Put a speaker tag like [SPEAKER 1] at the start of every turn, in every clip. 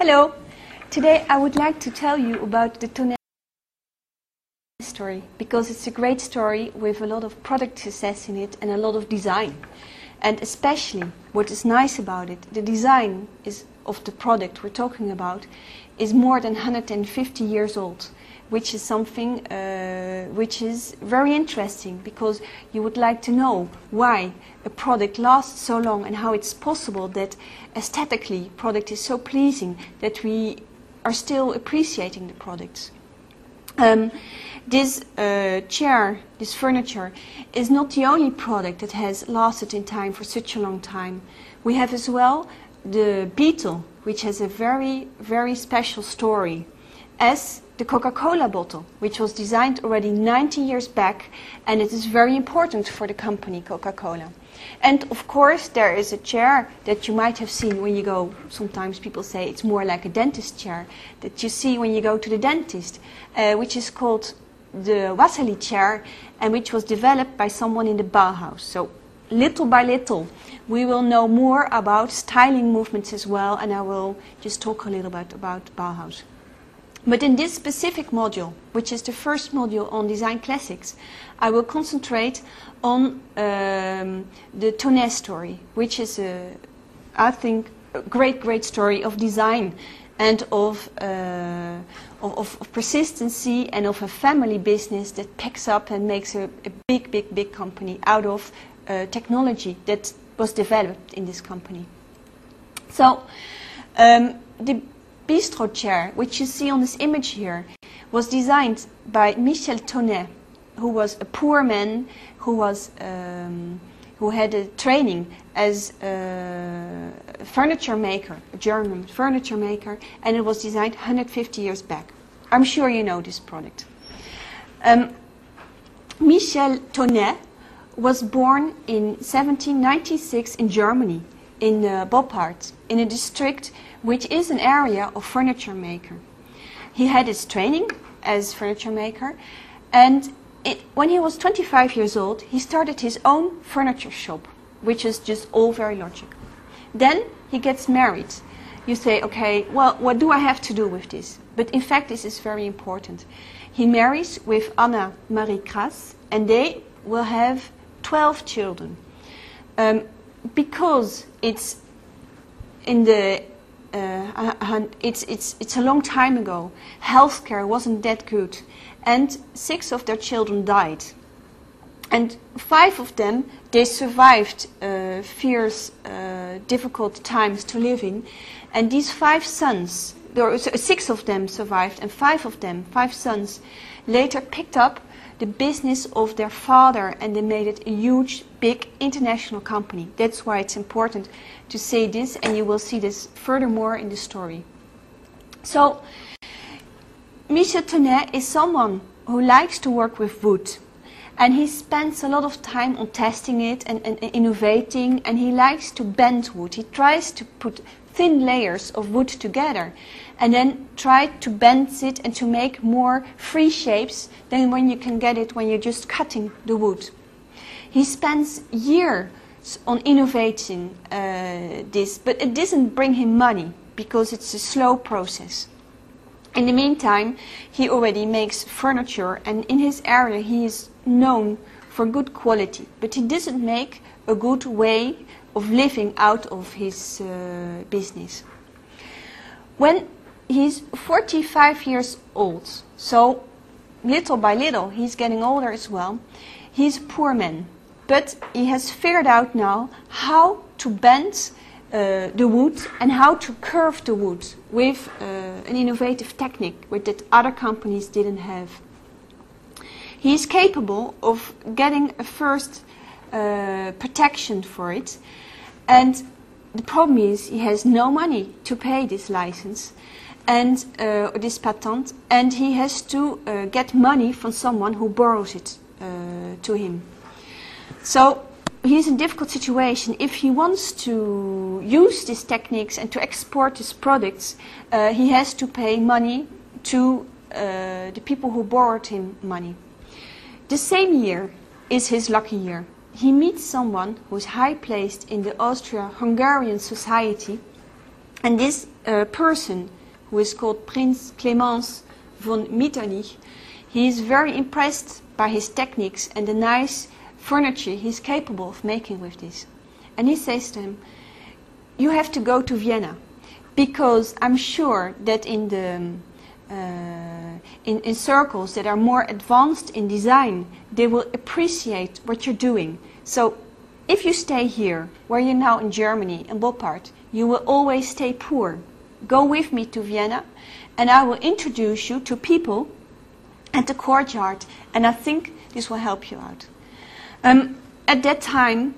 [SPEAKER 1] Hello. Today I would like to tell you about the Thonet story because it's a great story with a lot of product success in it and a lot of design. And especially what is nice about it, the design is of the product we're talking about is more than 150 years old, which is something uh, which is very interesting because you would like to know why a product lasts so long and how it's possible that aesthetically product is so pleasing that we are still appreciating the products. Um, this uh, chair, this furniture, is not the only product that has lasted in time for such a long time. We have as well the beetle, which has a very, very special story, as the Coca-Cola bottle, which was designed already 90 years back, and it is very important for the company Coca-Cola. And of course, there is a chair that you might have seen when you go. Sometimes people say it's more like a dentist chair that you see when you go to the dentist, uh, which is called the Wassily chair, and which was developed by someone in the Bauhaus. So, little by little, we will know more about styling movements as well, and I will just talk a little bit about Bauhaus. But in this specific module, which is the first module on design classics, I will concentrate on um, the Thonet story, which is, a, I think, a great, great story of design and of, uh, of, of, persistency and of a family business that picks up and makes a, a big, big, big company out of uh, technology that was developed in this company. So, um, the bistro chair, which you see on this image here, was designed by Michel Thonet, who was a poor man who was um, who had a training as a furniture maker, a German furniture maker, and it was designed 150 years back. I'm sure you know this product. Um, Michel Thonet was born in 1796 in Germany, in uh, Boppard, in a district which is an area of furniture maker. He had his training as furniture maker, and it, when he was 25 years old, he started his own furniture shop, which is just all very logical. Then he gets married. You say, okay, well, what do I have to do with this? But in fact, this is very important. He marries with Anna Marie Kras, and they will have 12 children. Um, because it's in the uh, it's, it's, it's a long time ago. Healthcare wasn't that good. And six of their children died. And five of them, they survived uh, fierce, uh, difficult times to live in. And these five sons, there was, six of them survived, and five of them, five sons, later picked up the business of their father and they made it a huge, big international company. That's why it's important to say this, and you will see this furthermore in the story. So, Michel Thonet is someone who likes to work with wood. And he spends a lot of time on testing it and, and, and innovating, and he likes to bend wood. He tries to put thin layers of wood together and then try to bend it and to make more free shapes than when you can get it when you're just cutting the wood. He spends years on innovating uh, this, but it doesn't bring him money because it's a slow process. In the meantime, he already makes furniture, and in his area, he is known for good quality, but he doesn't make a good way of living out of his uh, business. When he's 45 years old, so little by little he's getting older as well. He's a poor man, but he has figured out now how to bend uh, the wood and how to curve the wood with uh, an innovative technique which that other companies didn't have. He is capable of getting a first uh, protection for it, and the problem is he has no money to pay this license and uh, this patent, and he has to uh, get money from someone who borrows it uh, to him. So he's in a difficult situation. If he wants to use these techniques and to export his products, uh, he has to pay money to uh, the people who borrowed him money. The same year is his lucky year. He meets someone who is high placed in the Austria-Hungarian society And this uh, person, who is called Prince Clemens von Metternich, he is very impressed by his techniques and the nice furniture he's capable of making with this. And he says to him, You have to go to Vienna because I'm sure that in the uh, in, in circles that are more advanced in design, they will appreciate what you're doing. So if you stay here, where you're now in Germany, in Boppard, you will always stay poor. Go with me to Vienna, and I will introduce you to people at the courtyard, and I think this will help you out. Um, at that time,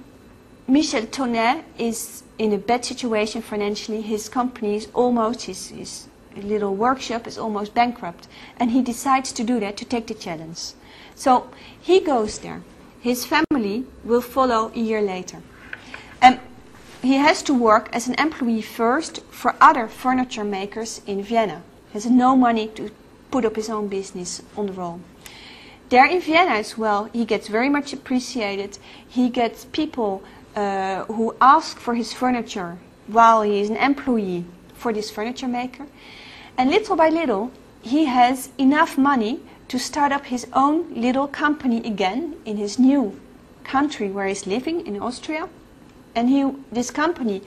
[SPEAKER 1] Michel Thonet is in a bad situation financially. His company is almost, his, his little workshop is almost bankrupt. And he decides to do that, to take the challenge. So he goes there. His family will follow a year later. And he has to work as an employee first for other furniture makers in Vienna. He has no money to put up his own business on the roll. There in Vienna as well, he gets very much appreciated. He gets people uh, who ask for his furniture while he is an employee for this furniture maker. And little by little, he has enough money to start up his own little company again in his new country where he's living in Austria. And he, this company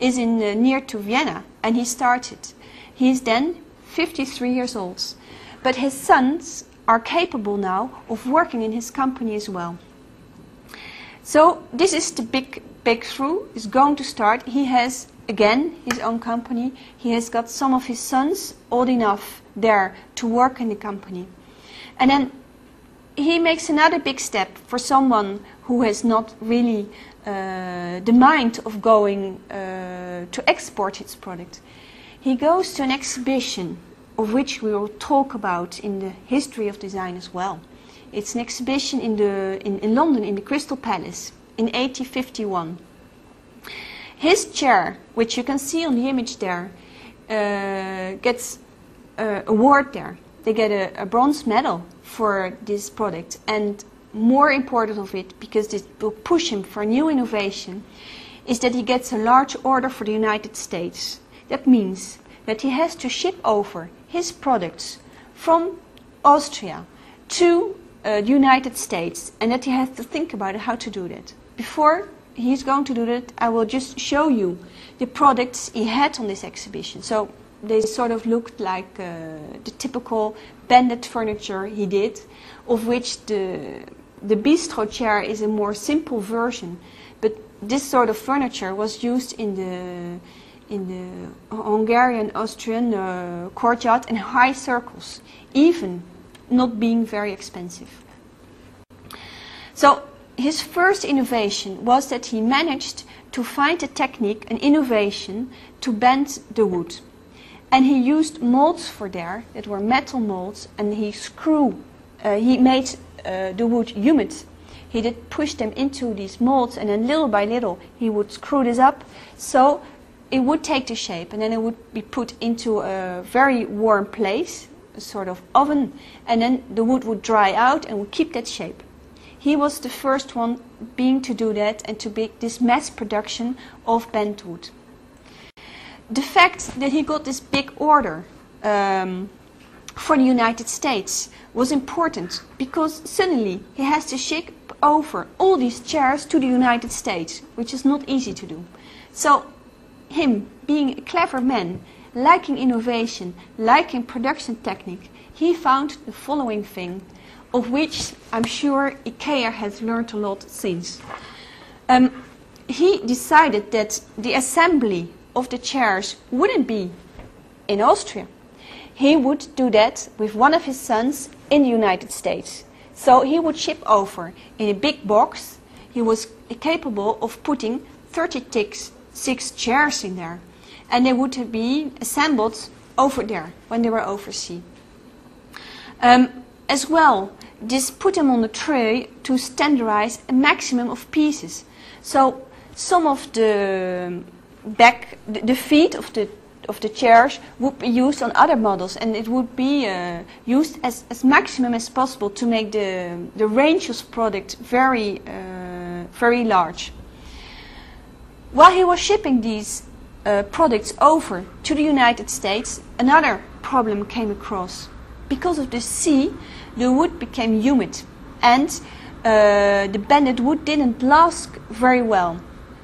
[SPEAKER 1] is in uh, near to Vienna, and he started. He is then 53 years old, but his sons are capable now of working in his company as well. So this is the big breakthrough. Is going to start. He has again his own company. He has got some of his sons old enough there to work in the company, and then he makes another big step for someone who has not really uh, the mind of going uh, to export his product. He goes to an exhibition of which we will talk about in the history of design as well. It's an exhibition in, the, in, in London in the Crystal Palace in 1851. His chair, which you can see on the image there, uh, gets uh, award there. They get a, a, bronze medal for this product. And more important of it, because this will push him for new innovation, is that he gets a large order for the United States. That means that he has to ship over his products from Austria to uh, United States and that he has to think about how to do that. Before he's going to do that, I will just show you the products he had on this exhibition. So they sort of looked like uh, the typical banded furniture he did, of which the, the bistro chair is a more simple version. But this sort of furniture was used in the in the Hungarian Austrian uh, courtyard in high circles, even not being very expensive. So his first innovation was that he managed to find a technique, an innovation, to bend the wood. And he used molds for there that were metal molds, and he screw, uh, he made uh, the wood humid. He did push them into these molds, and then little by little he would screw this up, so it would take the shape, and then it would be put into a very warm place, a sort of oven, and then the wood would dry out and would keep that shape. He was the first one being to do that and to make this mass production of bent wood. The fact that he got this big order um, for the United States was important because suddenly he has to ship over all these chairs to the United States, which is not easy to do. So, him being a clever man liking innovation, liking production technique, he found the following thing, of which I'm sure IKEA has learned a lot since. Um, he decided that the assembly of the chairs wouldn't be in Austria. He would do that with one of his sons in the United States. So he would ship over in a big box. He was capable of putting 36 chairs in there and they would be assembled over there when they were overseas. Um, as well, this put them on the tray to standardize a maximum of pieces. So some of the back, the feet of the of the chairs would be used on other models, and it would be uh, used as, as maximum as possible to make the the range of product very uh, very large. While he was shipping these uh, products over to the United States, another problem came across. Because of the sea, the wood became humid and uh, the bended wood didn't last very well.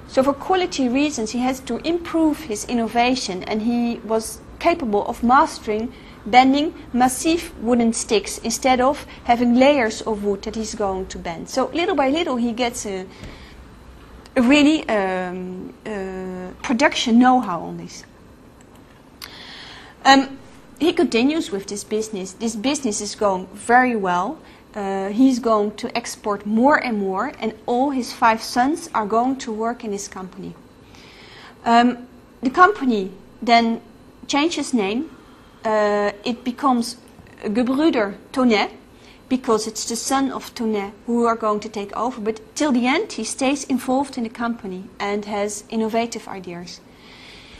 [SPEAKER 1] So, for quality reasons, he had to improve his innovation and he was capable of mastering bending massive wooden sticks instead of having layers of wood that he's going to bend. So, little by little, he gets a, a really um, uh, production know how on this. Um, he continues with this business. This business is going very well. Uh, he's going to export more and more, and all his five sons are going to work in his company. Um, the company then changes name. Uh, it becomes Gebrüder Thonet because it's the son of Thonet who are going to take over. But till the end, he stays involved in the company and has innovative ideas.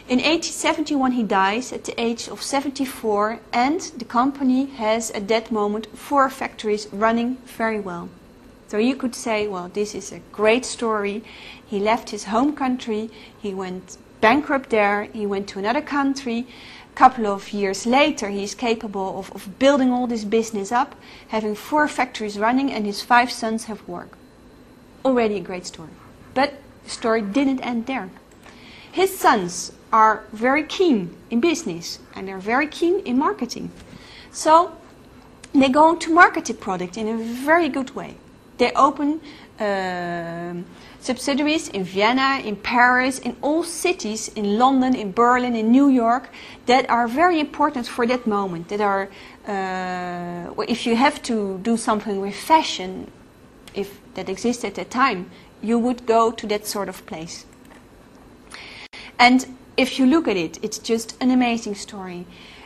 [SPEAKER 1] In 1871, he dies at the age of 74, and the company has at that moment four factories running very well. So you could say, well, this is a great story. He left his home country, he went bankrupt there, he went to another country. A couple of years later, he's capable of, of building all this business up, having four factories running, and his five sons have work. Already a great story. But the story didn't end there. His sons are very keen in business and they're very keen in marketing. So they go to market the product in a very good way. They open uh, subsidiaries in Vienna, in Paris, in all cities, in London, in Berlin, in New York, that are very important for that moment. That are, uh, if you have to do something with fashion, if that exists at that time, you would go to that sort of place. And if you look at it, it's just an amazing story.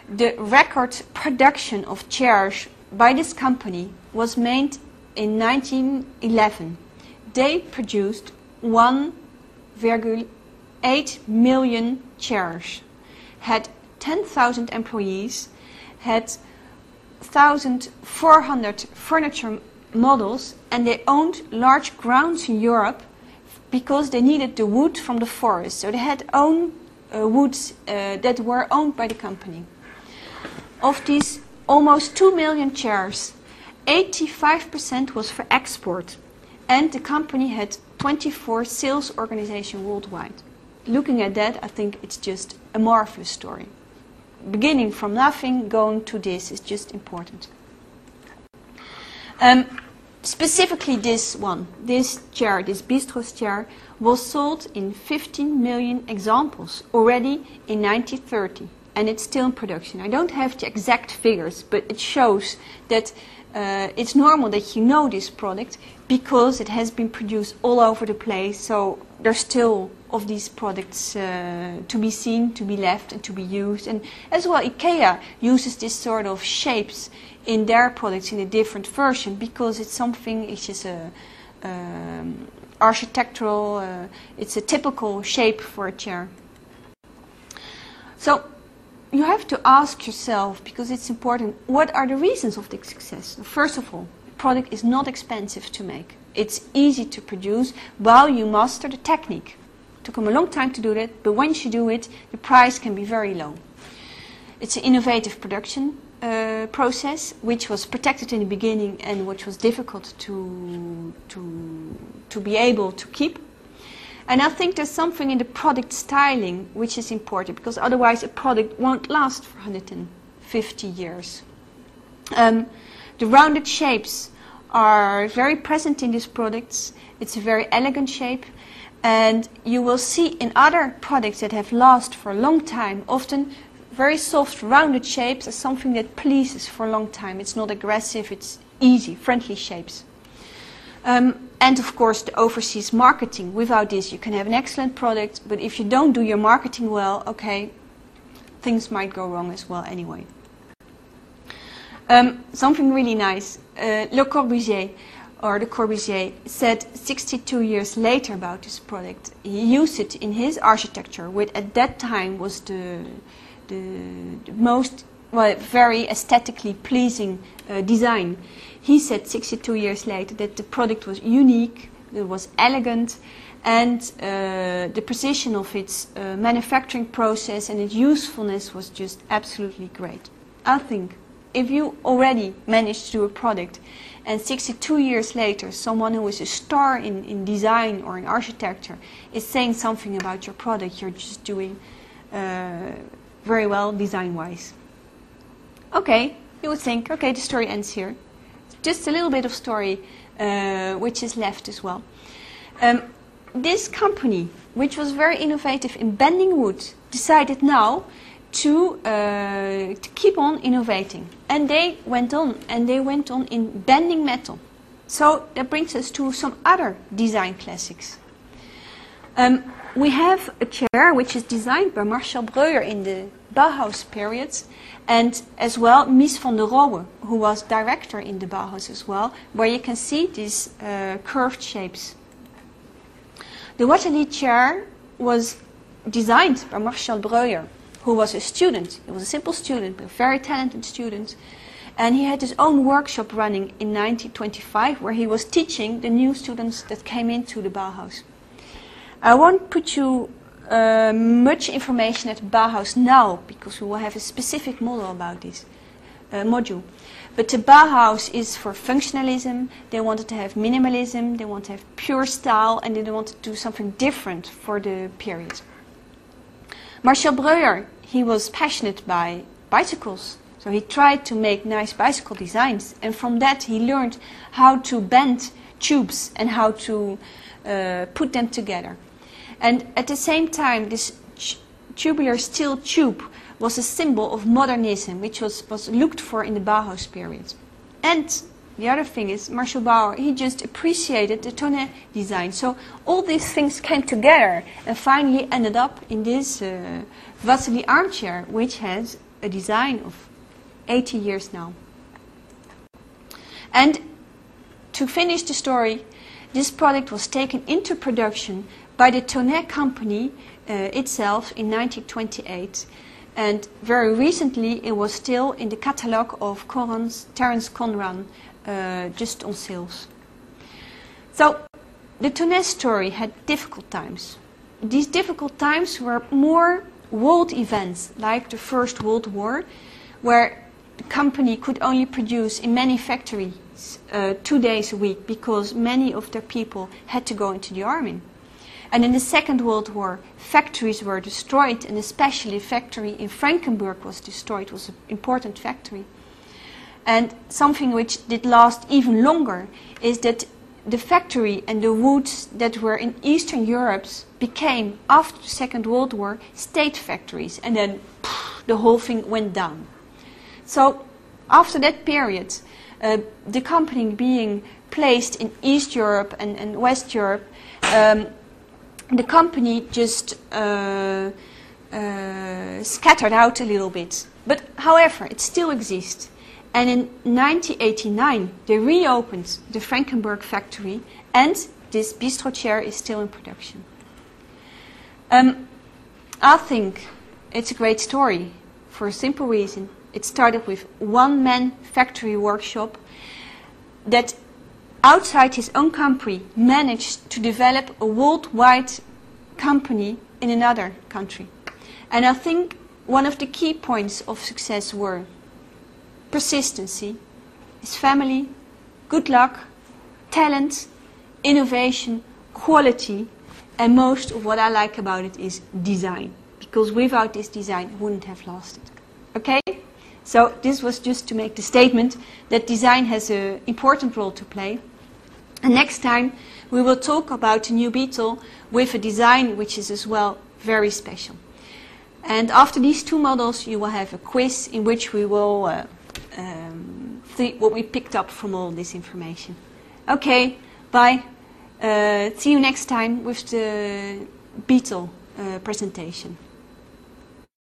[SPEAKER 1] The record production of chairs by this company was made in 1911. They produced 1,8 million chairs, had 10,000 employees, had 1,400 furniture models, and they owned large grounds in Europe because they needed the wood from the forest. So they had own woods uh, that were owned by the company. Of these almost 2 million chairs, 85% was for export, and the company had 24 sales organizations worldwide. Looking at that, I think it's just a marvelous story. Beginning from nothing, going to this is just important. Um, specifically this one, this chair, this bistro chair, was sold in 15 million examples already in 1930 and it's still in production. I don't have the exact figures, but it shows that uh, it's normal that you know this product because it has been produced all over the place. So there's still of these products uh, to be seen, to be left, and to be used. And as well, IKEA uses this sort of shapes in their products in a different version because it's something. It's just a um, architectural. Uh, it's a typical shape for a chair. So you have to ask yourself because it's important. What are the reasons of the success? First of all, product is not expensive to make. It's easy to produce while you master the technique. Took them a long time to do that, but once you do it, the price can be very low. It's an innovative production uh, process, which was protected in the beginning and which was difficult to, to, to be able to keep. And I think there's something in the product styling which is important because otherwise a product won't last for 150 years. Um, the rounded shapes are very present in these products. It's a very elegant shape. And you will see in other products that have lasted for a long time, often very soft, rounded shapes are something that pleases for a long time. It's not aggressive, it's easy, friendly shapes. Um, and of course, the overseas marketing. Without this, you can have an excellent product, but if you don't do your marketing well, okay, things might go wrong as well anyway. Um, something really nice. Uh, Le Corbusier, or Le Corbusier, said 62 years later about this product. He used it in his architecture, which at that time was the the, the most well, very aesthetically pleasing uh, design. He said 62 years later that the product was unique, it was elegant, and uh, the precision of its uh, manufacturing process and its usefulness was just absolutely great. I think if you already managed to do a product and 62 years later someone who is a star in, in design or in architecture is saying something about your product, you're just doing uh, very well design-wise. Okay, you would think, okay, the story ends here. Just a little bit of story uh, which is left as well. Um, this company, which was very innovative in bending wood, decided now to, uh, to keep on innovating. And they went on, and they went on in bending metal. So that brings us to some other design classics. Um, we have a chair which is designed by Marcel Breuer in the Bauhaus period, and as well Mies van der Rohe, who was director in the Bauhaus as well, where you can see these uh, curved shapes. The Watelier chair was designed by Marcel Breuer, who was a student. He was a simple student, but a very talented student. And he had his own workshop running in 1925 where he was teaching the new students that came into the Bauhaus. I won't put you uh, much information at Bauhaus now because we will have a specific model about this uh, module. But the Bauhaus is for functionalism. They wanted to have minimalism. They wanted to have pure style, and they wanted to do something different for the period. Marcel Breuer, he was passionate by bicycles, so he tried to make nice bicycle designs, and from that he learned how to bend tubes and how to uh, put them together. And at the same time, this tubular steel tube was a symbol of modernism, which was, was looked for in the Bauhaus period. And the other thing is, Marcel Breuer, he just appreciated the Thonet design. So all these things came together and finally ended up in this uh, Watelier armchair, which has a design of 80 years now. And to finish the story, this product was taken into production by the Thonet company uh, itself in 1928. And very recently, it was still in the catalogue of Conran's, Terence Conran, uh, just on sales. So, the Thonet story had difficult times. These difficult times were more world events, like the First World War, where the company could only produce in many factories uh, two days a week because many of their people had to go into the army. And in the Second World War, factories were destroyed, and especially a factory in Frankenberg was destroyed, was an important factory. And something which did last even longer is that the factory and the woods that were in Eastern Europe became, after the Second World War, state factories, and then the whole thing went down. So, after that period, uh, the company being placed in East Europe and, and West Europe, um, the company just uh, uh, scattered out a little bit. But however, it still exists. And in 1989, they reopened the Frankenberg factory, and this bistro chair is still in production. Um, I think it's a great story for a simple reason. It started with one man factory workshop that outside his own country, managed to develop a worldwide company in another country. And I think one of the key points of success were persistency, his family, good luck, talent, innovation, quality, and most of what I like about it is design. Because without this design, it wouldn't have lasted. Okay? So this was just to make the statement that design has an important role to play. And next time we will talk about the new Beetle with a design which is as well very special. And after these two models, you will have a quiz in which we will uh, um, what we picked up from all this information. Okay, bye. Uh, see you next time with the Beetle uh, presentation.